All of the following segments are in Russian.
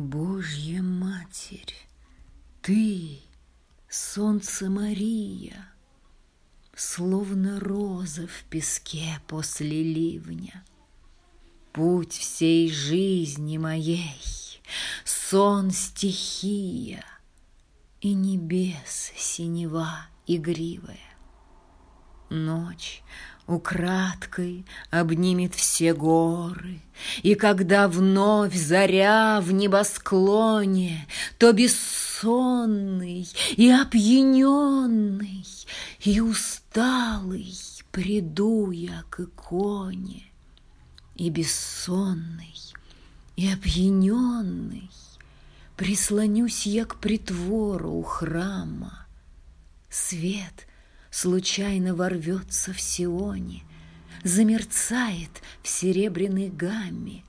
Божья Матерь, Ты, Солнце Мария, Словно роза в песке после ливня. Путь всей жизни моей, Сон стихия И небес синева игривая. Ночь украдкой обнимет все горы, И когда вновь заря в небосклоне, То бессонный и опьяненный И усталый приду я к иконе, И бессонный и опьяненный Прислонюсь я к притвору у храма. Свет — случайно ворвется в Сионе, замерцает в серебряной гамме.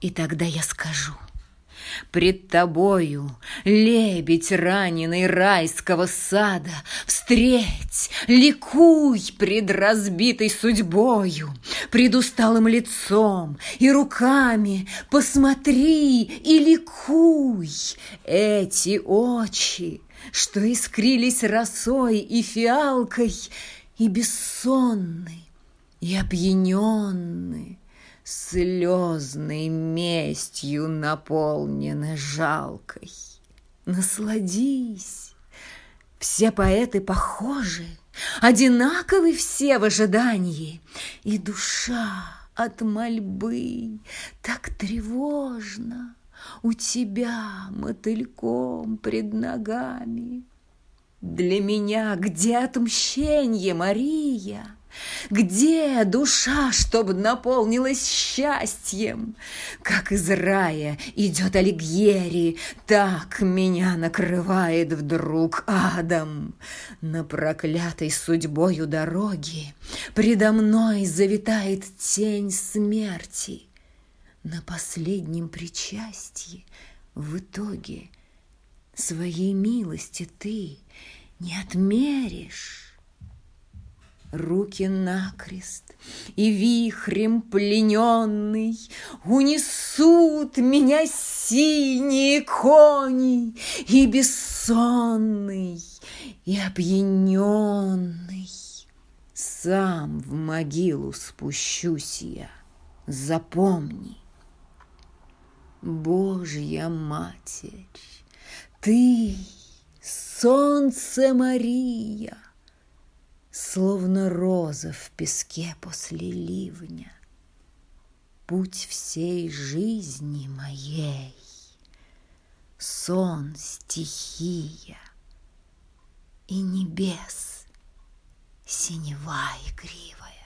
И тогда я скажу, Пред тобою, лебедь раненый райского сада, Встреть, ликуй пред разбитой судьбою, Пред усталым лицом и руками Посмотри и ликуй. Эти очи что искрились росой и фиалкой, и бессонный, и опьяненный, слезной местью наполнены жалкой. Насладись, все поэты похожи, одинаковы все в ожидании, и душа от мольбы так тревожна, у тебя мотыльком пред ногами. Для меня где отмщение, Мария? Где душа, чтобы наполнилась счастьем? Как из рая идет Алигьери, так меня накрывает вдруг адом. На проклятой судьбою дороги предо мной завитает тень смерти на последнем причастии в итоге своей милости ты не отмеришь. Руки накрест и вихрем плененный Унесут меня синие кони И бессонный, и опьяненный Сам в могилу спущусь я, запомни. Божья Матерь, Ты, Солнце Мария, Словно роза в песке после ливня, Путь всей жизни моей, Сон стихия и небес синева игривая.